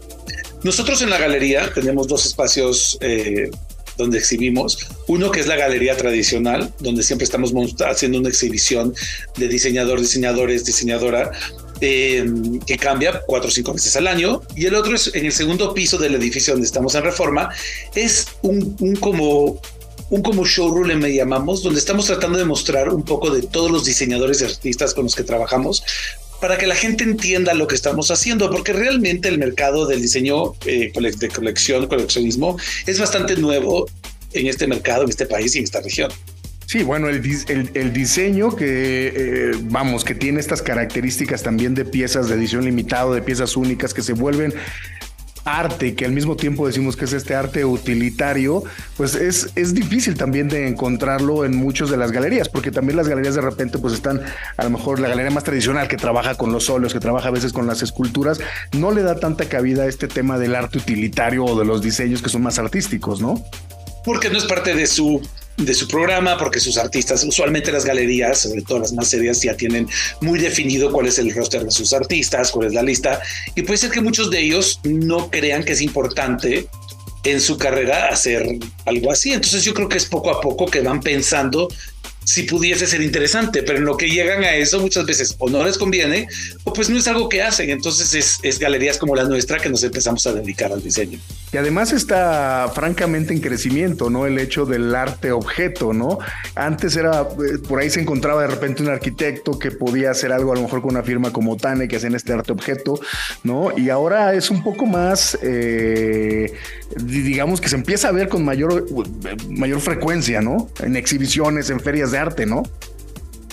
Nosotros en la galería tenemos dos espacios eh, donde exhibimos. Uno que es la galería tradicional, donde siempre estamos haciendo una exhibición de diseñador, diseñadores, diseñadora, que cambia cuatro o cinco veces al año. Y el otro es en el segundo piso del edificio donde estamos en Reforma. Es un, un como un como showroom le llamamos, donde estamos tratando de mostrar un poco de todos los diseñadores y artistas con los que trabajamos para que la gente entienda lo que estamos haciendo, porque realmente el mercado del diseño eh, de colección, coleccionismo, es bastante nuevo en este mercado, en este país y en esta región. Sí, bueno, el, el, diseño que, eh, vamos, que tiene estas características también de piezas de edición limitado, de piezas únicas que se vuelven arte, que al mismo tiempo decimos que es este arte utilitario, pues es, es difícil también de encontrarlo en muchas de las galerías, porque también las galerías de repente pues están, a lo mejor la galería más tradicional que trabaja con los óleos, que trabaja a veces con las esculturas, no le da tanta cabida a este tema del arte utilitario o de los diseños que son más artísticos, ¿no? Porque no es parte de su de su programa, porque sus artistas, usualmente las galerías, sobre todo las más serias, ya tienen muy definido cuál es el roster de sus artistas, cuál es la lista, y puede ser que muchos de ellos no crean que es importante en su carrera hacer algo así. Entonces yo creo que es poco a poco que van pensando si pudiese ser interesante, pero en lo que llegan a eso muchas veces o no les conviene o pues no es algo que hacen. Entonces es, galerías como la nuestra que nos empezamos a dedicar al diseño. Y además está francamente en crecimiento, ¿no? El hecho del arte objeto, ¿no? Antes era, eh, por ahí se encontraba de repente un arquitecto que podía hacer algo a lo mejor con una firma como Tane que hacen este arte objeto, ¿no? Y ahora es un poco más, eh, digamos que se empieza a ver con mayor, mayor frecuencia, ¿no? En exhibiciones, en ferias de arte, ¿no?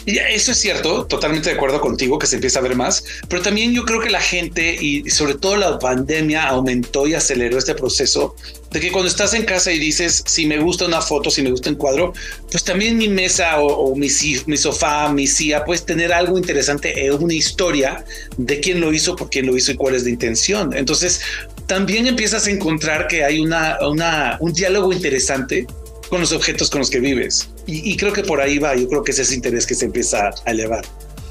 Y eso es cierto, totalmente de acuerdo contigo que se empieza a ver más, pero también yo creo que la gente y sobre todo la pandemia aumentó y aceleró este proceso de que cuando estás en casa y dices si me gusta una foto, si me gusta un cuadro, pues también mi mesa o, mi, mi, sofá, mi silla, puedes tener algo interesante, una historia de quién lo hizo, por quién lo hizo y cuál es la intención. Entonces también empiezas a encontrar que hay una, una un diálogo interesante con los objetos con los que vives. Y, creo que por ahí va, yo creo que ese es ese interés que se empieza a elevar.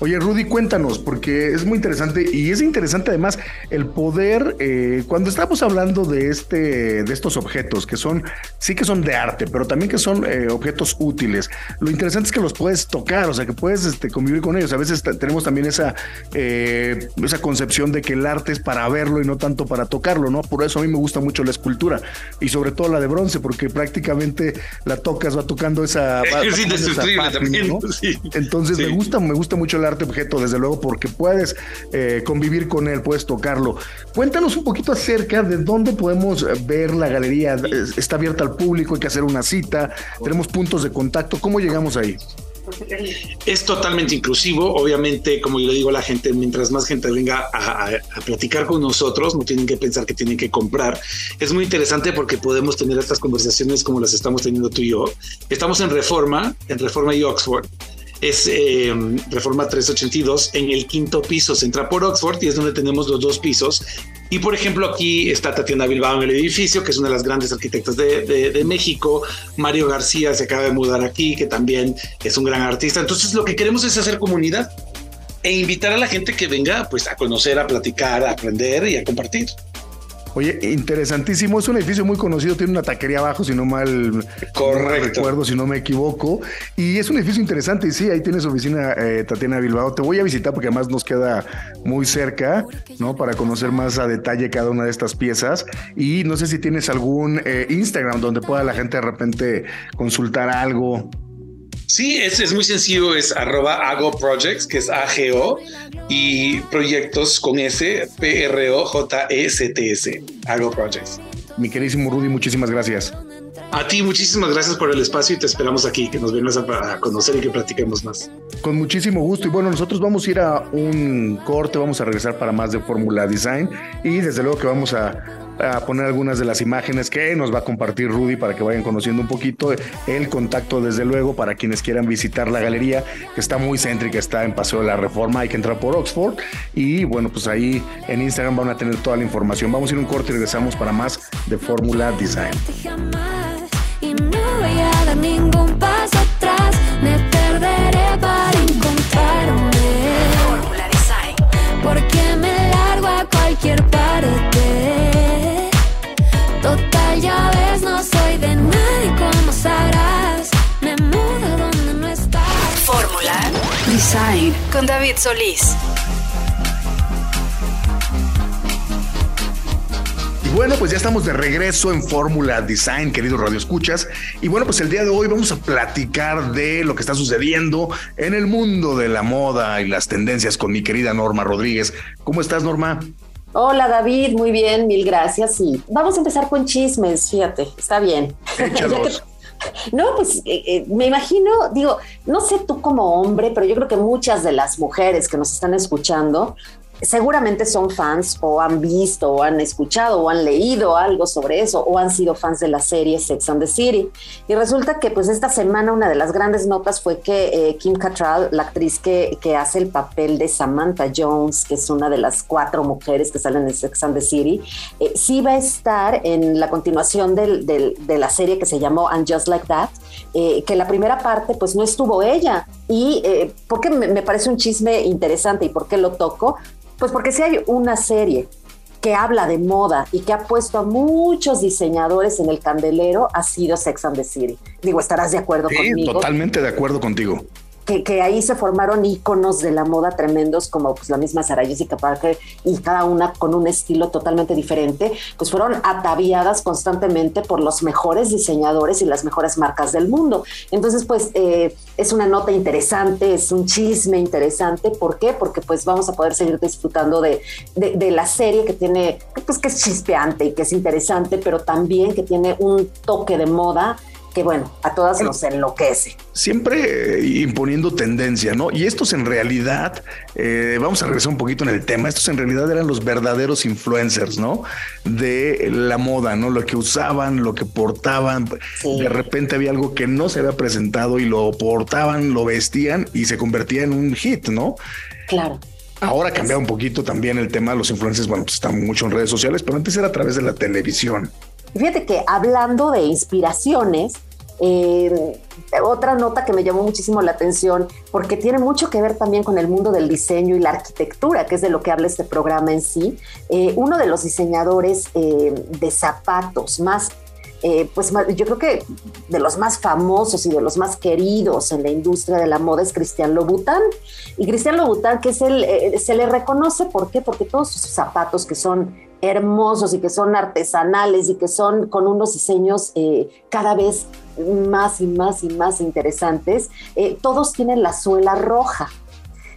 Oye, Rudy, cuéntanos, porque es muy interesante y es interesante además el poder, eh, cuando estamos hablando de, este, de estos objetos que son, sí que son de arte, pero también que son eh, objetos útiles, lo interesante es que los puedes tocar, o sea, que puedes este, convivir con ellos. A veces tenemos también esa, eh, esa concepción de que el arte es para verlo y no tanto para tocarlo, ¿no? Por eso a mí me gusta mucho la escultura y sobre todo la de bronce, porque prácticamente la tocas, va tocando esa... es indestructible también. Entonces me gusta, me gusta mucho el arte objeto, desde luego, porque puedes eh, convivir con él, puedes tocarlo. Cuéntanos un poquito acerca de dónde podemos ver la galería. ¿Está abierta al público? ¿Hay que hacer una cita? ¿Tenemos puntos de contacto? ¿Cómo llegamos ahí? Es totalmente inclusivo. Obviamente, como yo le digo a la gente, mientras más gente venga a, a, platicar con nosotros, no tienen que pensar que tienen que comprar. Es muy interesante porque podemos tener estas conversaciones como las estamos teniendo tú y yo. Estamos en Reforma, en Reforma y Oxford es eh, Reforma 382 en el quinto piso. Se entra por Oxford y es donde tenemos los dos pisos. Y por ejemplo, aquí está Tatiana Bilbao en el edificio, que es una de las grandes arquitectas de, de, México. Mario García se acaba de mudar aquí, que también es un gran artista. Entonces, lo que queremos es hacer comunidad e invitar a la gente que venga pues a conocer, a platicar, a aprender y a compartir. Oye, interesantísimo. Es un edificio muy conocido, tiene una taquería abajo, si no mal, recuerdo, si no me equivoco. Y es un edificio interesante. Y sí, ahí tiene su oficina eh, Tatiana Bilbao. Te voy a visitar porque además nos queda muy cerca, ¿no? Para conocer más a detalle cada una de estas piezas. Y no sé si tienes algún eh, Instagram donde pueda la gente de repente consultar algo. Sí, es, es muy sencillo, es arroba Ago Projects, que es AGO, y proyectos con S, P-R-O-J-E-C-T-S, Ago Projects. Mi queridísimo Rudy, muchísimas gracias. A ti, muchísimas gracias por el espacio y te esperamos aquí, que nos vengas a, conocer y que platiquemos más. Con muchísimo gusto. Y bueno, nosotros vamos a ir a un corte, vamos a regresar para más de Fórmula Design y desde luego que vamos a, a, poner algunas de las imágenes que nos va a compartir Rudy para que vayan conociendo un poquito el contacto, desde luego, para quienes quieran visitar la galería, que está muy céntrica, está en Paseo de la Reforma, hay que entrar por Oxford. Y bueno, pues ahí en Instagram van a tener toda la información. Vamos a ir un corte y regresamos para más de. Fórmula Design. Porque me largo a cualquier parte. Soy de nadie como sabrás. Me mudo donde no estás. Fórmula Design con David Solís. bueno, pues ya estamos de regreso en Fórmula Design, queridos radioescuchas. Y bueno, pues el día de hoy vamos a platicar de lo que está sucediendo en el mundo de la moda y las tendencias con mi querida Norma Rodríguez. ¿Cómo estás, Norma? Hola David, muy bien, mil gracias. Y vamos a empezar con chismes, fíjate, está bien. No, pues eh, eh, me imagino, digo, no sé tú como hombre, pero yo creo que muchas de las mujeres que nos están escuchando seguramente son fans o han visto o han escuchado o han leído algo sobre eso o han sido fans de la serie Sex and the City. Y resulta que pues esta semana una de las grandes notas fue que eh, Kim Cattrall, la actriz que, que, hace el papel de Samantha Jones, que es una de las cuatro mujeres que salen en Sex and the City, eh, sí va a estar en la continuación de la serie que se llamó And Just Like That, eh, que la primera parte pues no estuvo ella. Y porque me, me parece un chisme interesante y por qué lo toco, pues porque si hay una serie que habla de moda y que ha puesto a muchos diseñadores en el candelero, ha sido Sex and the City. Digo, estarás de acuerdo sí, conmigo. Totalmente de acuerdo contigo que, ahí se formaron íconos de la moda tremendos como pues la misma Sarah Jessica Parker y cada una con un estilo totalmente diferente, pues fueron ataviadas constantemente por los mejores diseñadores y las mejores marcas del mundo. Entonces, pues eh, es una nota interesante, es un chisme interesante. ¿Por qué? Porque pues vamos a poder seguir disfrutando de, de la serie que tiene, pues que es chispeante y que es interesante, pero también que tiene un toque de moda que bueno, a todas nos enloquece. Siempre eh, imponiendo tendencia, ¿no? Y estos en realidad, eh, vamos a regresar un poquito en el tema, estos en realidad eran los verdaderos influencers, ¿no? De la moda, ¿no? Lo que usaban, lo que portaban. De repente había algo que no se había presentado y lo portaban, lo vestían y se convertía en un hit, ¿no? Claro. Ahora ha cambiado un poquito también el tema de los influencers, bueno, pues están mucho en redes sociales, pero antes era a través de la televisión. Fíjate que hablando de inspiraciones, eh, otra nota que me llamó muchísimo la atención, porque tiene mucho que ver también con el mundo del diseño y la arquitectura, que es de lo que habla este programa en sí. Eh, uno de los diseñadores eh, de zapatos más pues yo creo que de los más famosos y de los más queridos en la industria de la moda es Cristian Louboutin. Y Cristian Louboutin, que es el, se le reconoce, ¿por qué? Porque todos sus zapatos que son hermosos y que son artesanales y que son con unos diseños eh, cada vez más y más y más interesantes, eh, todos tienen la suela roja.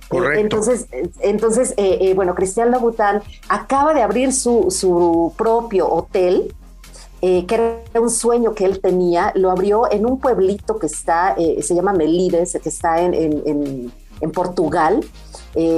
Correcto. entonces, entonces eh, bueno, Cristian Louboutin acaba de abrir su, su propio hotel, que era un sueño que él tenía, lo abrió en un pueblito que está, se llama Melides, que está en, en, en Portugal,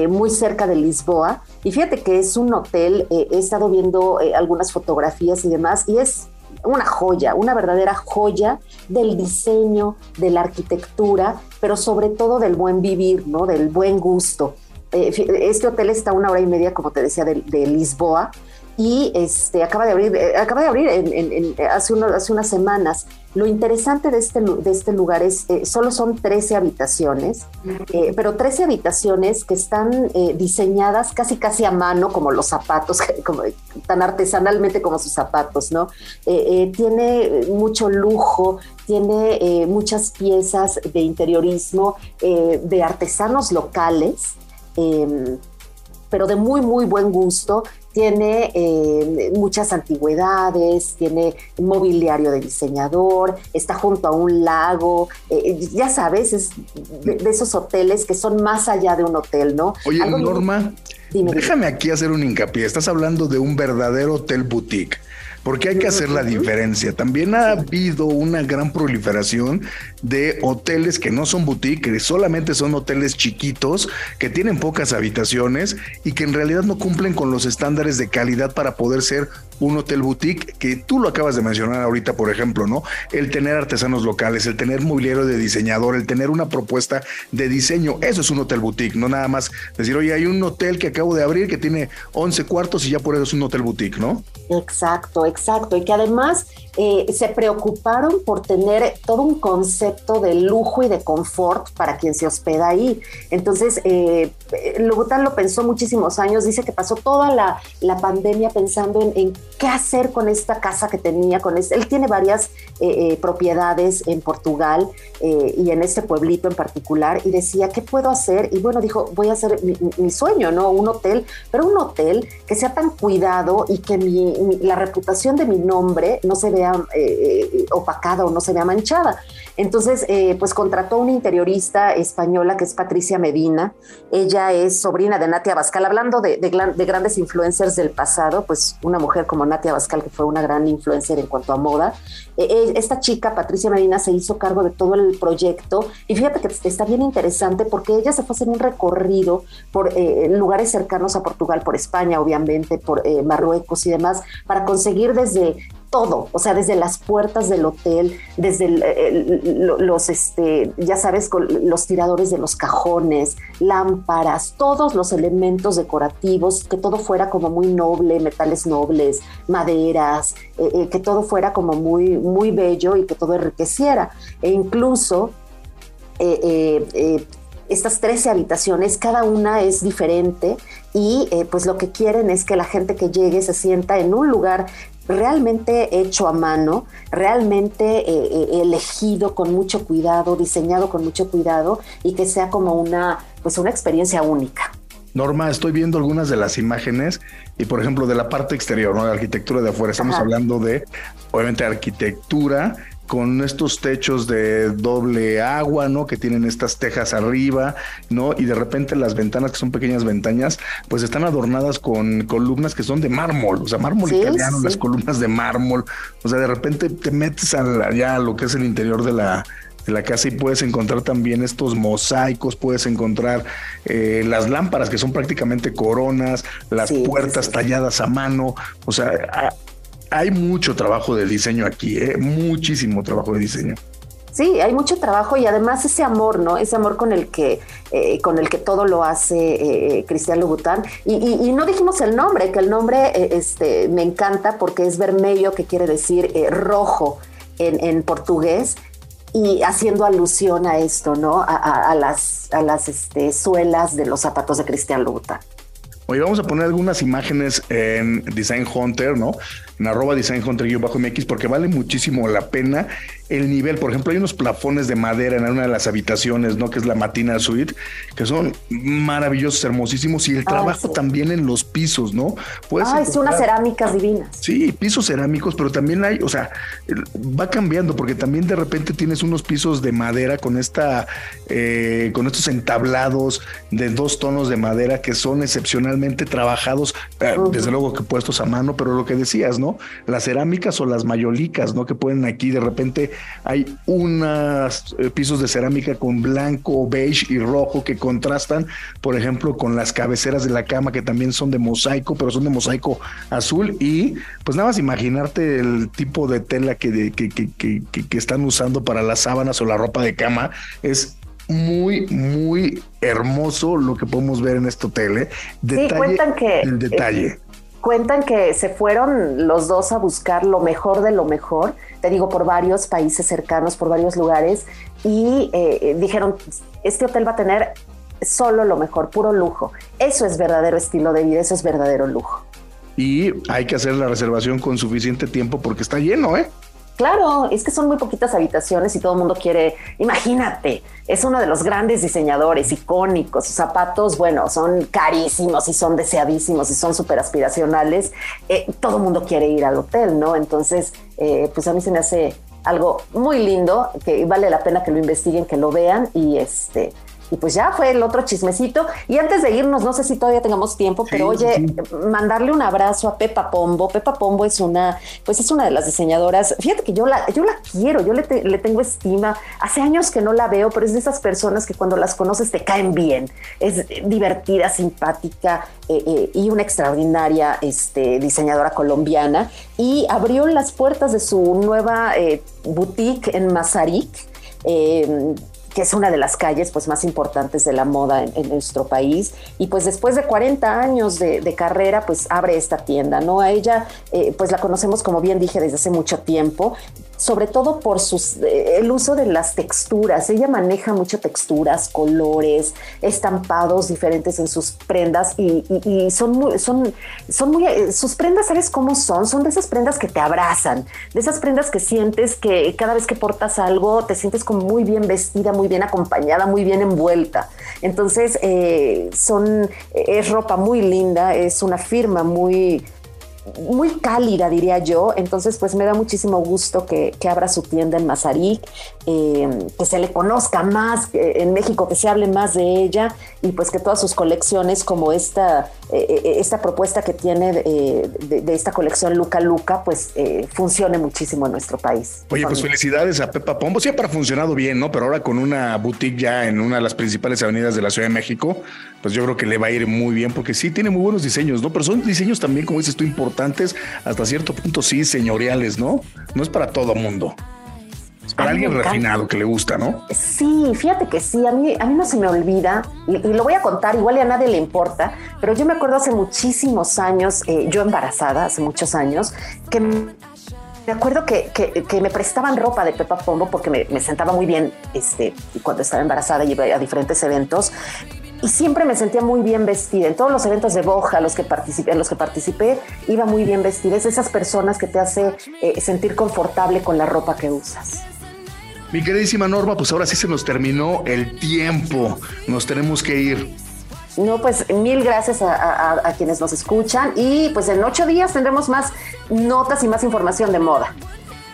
muy cerca de Lisboa, y fíjate que es un hotel, eh, he estado viendo eh, algunas fotografías y demás, y es una joya, una verdadera joya del diseño, de la arquitectura, pero sobre todo del buen vivir, ¿no? Del buen gusto. Eh, este hotel está a una hora y media, como te decía, de, de Lisboa, y este, acaba de abrir, eh, acaba de abrir hace, hace unas semanas. Lo interesante de este, de este lugar es, eh, solo son 13 habitaciones, eh, pero 13 habitaciones que están diseñadas casi casi a mano, como los zapatos, como, tan artesanalmente como sus zapatos, ¿no? tiene mucho lujo, tiene muchas piezas de interiorismo de artesanos locales em, pero de muy, muy buen gusto tiene eh, muchas antigüedades, tiene mobiliario de diseñador, está junto a un lago, eh, ya sabes, es de, esos hoteles que son más allá de un hotel, ¿no? Oye, Norma, déjame aquí hacer un hincapié. Estás hablando de un verdadero hotel boutique. Porque hay que hacer la diferencia. También ha habido una gran proliferación de hoteles que no son boutique, que solamente son hoteles chiquitos, que tienen pocas habitaciones y que en realidad no cumplen con los estándares de calidad para poder ser un hotel boutique, que tú lo acabas de mencionar ahorita, por ejemplo, ¿no? El tener artesanos locales, el tener mobiliario de diseñador, el tener una propuesta de diseño, eso es un hotel boutique, no nada más decir, oye, hay un hotel que acabo de abrir que tiene 11 cuartos y ya por eso es un hotel boutique, ¿no? Exacto, exacto. Y que además eh, se preocuparon por tener todo un concepto de lujo y de confort para quien se hospeda ahí. Entonces, eh, Lobutan lo pensó muchísimos años, dice que pasó toda la, pandemia pensando en, qué hacer con esta casa que tenía, con este, él tiene varias eh, eh, propiedades en Portugal y en este pueblito en particular, y decía, ¿qué puedo hacer? Y bueno, dijo, voy a hacer mi, sueño, ¿no? Un hotel, pero un hotel que sea tan cuidado y que la reputación de mi nombre no se vea eh, eh, opacada o no se vea manchada. Entonces, eh, pues contrató a una interiorista española que es Patricia Medina. Ella es sobrina de Natia Bascal. Hablando de, grandes influencers del pasado, pues una mujer como Natia Bascal, que fue una gran influencer en cuanto a moda. esta chica, Patricia Medina, se hizo cargo de todo el proyecto. Y fíjate que está bien interesante porque ella se fue a hacer un recorrido por lugares cercanos a Portugal, por España, obviamente, por Marruecos y demás, para conseguir desde todo, o sea, desde las puertas del hotel, desde los, este, ya sabes, los tiradores de los cajones, lámparas, todos los elementos decorativos, que todo fuera como muy noble, metales nobles, maderas, eh, eh, que todo fuera como muy, muy bello y que todo enriqueciera. E incluso eh, estas 13 habitaciones, cada una es diferente y pues lo que quieren es que la gente que llegue se sienta en un lugar realmente hecho a mano, realmente eh, eh, elegido con mucho cuidado, diseñado con mucho cuidado y que sea como una, pues una experiencia única. Norma, estoy viendo algunas de las imágenes y por ejemplo de la parte exterior, ¿no? De arquitectura de afuera. Estamos hablando de, obviamente, arquitectura con estos techos de doble agua, ¿no? Que tienen estas tejas arriba, ¿no? Y de repente las ventanas, que son pequeñas ventanas, pues están adornadas con columnas que son de mármol, o sea, mármol italiano, las columnas de mármol. O sea, de repente te metes allá a lo que es el interior de la, de la casa y puedes encontrar también estos mosaicos, puedes encontrar eh, las lámparas que son prácticamente coronas, las puertas talladas a mano, o sea, hay mucho trabajo de diseño aquí, ¿eh? muchísimo trabajo de diseño. Sí, hay mucho trabajo y además ese amor, ¿no? Ese amor con el que, eh, con el que todo lo hace eh, Cristian Louboutin. Y, no dijimos el nombre, que el nombre eh, este, me encanta porque es vermelho, que quiere decir rojo en, portugués, y haciendo alusión a esto, ¿no? A, las, a las este, suelas de los zapatos de Cristian Louboutin. Hoy vamos a poner algunas imágenes en Design Hunter, ¿no? En arroba Design Hunter-MX porque vale muchísimo la pena el nivel. Por ejemplo, hay unos plafones de madera en una de las habitaciones, ¿no? Que es la Matina Suite, que son maravillosos, hermosísimos. Y el trabajo también en los pisos, ¿no? ah, es unas cerámicas divinas. Sí, pisos cerámicos, pero también hay, o sea, va cambiando porque también de repente tienes unos pisos de madera con esta, eh, con estos entablados de dos tonos de madera que son excepcionalmente trabajados, eh, desde luego que puestos a mano, pero lo que decías, ¿no? Las cerámicas o las mayolicas, ¿no? Que pueden aquí de repente hay unos eh, pisos de cerámica con blanco, beige y rojo que contrastan, por ejemplo, con las cabeceras de la cama que también son de mosaico, pero son de mosaico azul. Y pues nada más imaginarte el tipo de tela que, que, que, que están usando para las sábanas o la ropa de cama es muy, muy hermoso lo que podemos ver en este hotel. ¿eh? sí, cuentan que el detalle. Cuentan que se fueron los dos a buscar lo mejor de lo mejor, te digo, por varios países cercanos, por varios lugares, y eh, dijeron, este hotel va a tener solo lo mejor, puro lujo. Eso es verdadero estilo de vida, eso es verdadero lujo. Y hay que hacer la reservación con suficiente tiempo porque está lleno, ¿eh? Claro, es que son muy poquitas habitaciones y todo el mundo quiere, imagínate, es uno de los grandes diseñadores icónicos, sus zapatos, bueno, son carísimos y son deseadísimos y son súper aspiracionales, eh, todo el mundo quiere ir al hotel, ¿no? Entonces, eh, pues a mí se me hace algo muy lindo, que vale la pena que lo investiguen, que lo vean y este Y pues ya fue el otro chismecito. Y antes de irnos, no sé si todavía tengamos tiempo, pero oye, mandarle un abrazo a Pepa Pombo. Pepa Pombo es una, pues es una de las diseñadoras. Fíjate que yo la, yo la quiero, yo le, le tengo estima. Hace años que no la veo, pero es de esas personas que cuando las conoces te caen bien. Es divertida, simpática eh, eh, y una extraordinaria este, diseñadora colombiana. Y abrió las puertas de su nueva eh, boutique en Mazarik que es una de las calles pues, más importantes de la moda en, nuestro país. Y pues después de 40 años de, carrera, pues abre esta tienda, ¿no? A ella, eh, pues la conocemos, como bien dije, desde hace mucho tiempo, sobre todo por sus, eh, el uso de las texturas. Ella maneja mucho texturas, colores, estampados diferentes en sus prendas y, son muy, son, son muy, eh, sus prendas, ¿sabes cómo son? Son de esas prendas que te abrazan, de esas prendas que sientes que cada vez que portas algo te sientes como muy bien vestida, muy bien acompañada, muy bien envuelta. Entonces, eh, son, es ropa muy linda, es una firma muy muy cálida, diría yo. Entonces, pues me da muchísimo gusto que, abra su tienda en Mazarik, eh, que se le conozca más en México, que se hable más de ella y pues que todas sus colecciones, como esta, eh, eh, esta propuesta que tiene de, esta colección Luca Luca, pues funcione muchísimo en nuestro país. Oye, pues felicidades a Pepa Pombo. Siempre ha funcionado bien, ¿no? Pero ahora con una boutique ya en una de las principales avenidas de la Ciudad de México, pues yo creo que le va a ir muy bien porque sí tiene muy buenos diseños, ¿no? Pero son diseños también, como dices tú, importantes, hasta cierto punto sí, señoriales, ¿no? No es para todo mundo. Es para alguien refinado que le gusta, ¿no? Sí, fíjate que sí, a mí, a mí no se me olvida, y, lo voy a contar, igual a nadie le importa, pero yo me acuerdo hace muchísimos años, eh, yo embarazada, hace muchos años, que me acuerdo que, que, me prestaban ropa de Pepa Pombo porque me, me, sentaba muy bien este, cuando estaba embarazada y iba a diferentes eventos y siempre me sentía muy bien vestida. En todos los eventos de Boja, los que participé, los que participé, iba muy bien vestida. Es esas personas que te hace eh, sentir confortable con la ropa que usas. Mi queridísima Norma, pues ahora sí se nos terminó el tiempo. Nos tenemos que ir. No, pues mil gracias a, a quienes nos escuchan y pues en ocho días tendremos más notas y más información de moda.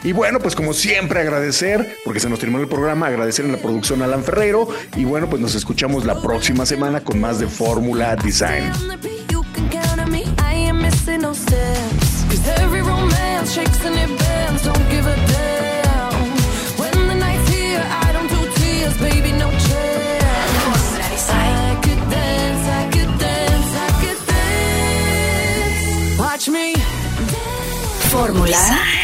Y bueno, pues como siempre agradecer, porque se nos terminó el programa, agradecer en la producción a Alan Ferrero. Y bueno, pues nos escuchamos la próxima semana con más de Fórmula Design. Fórmula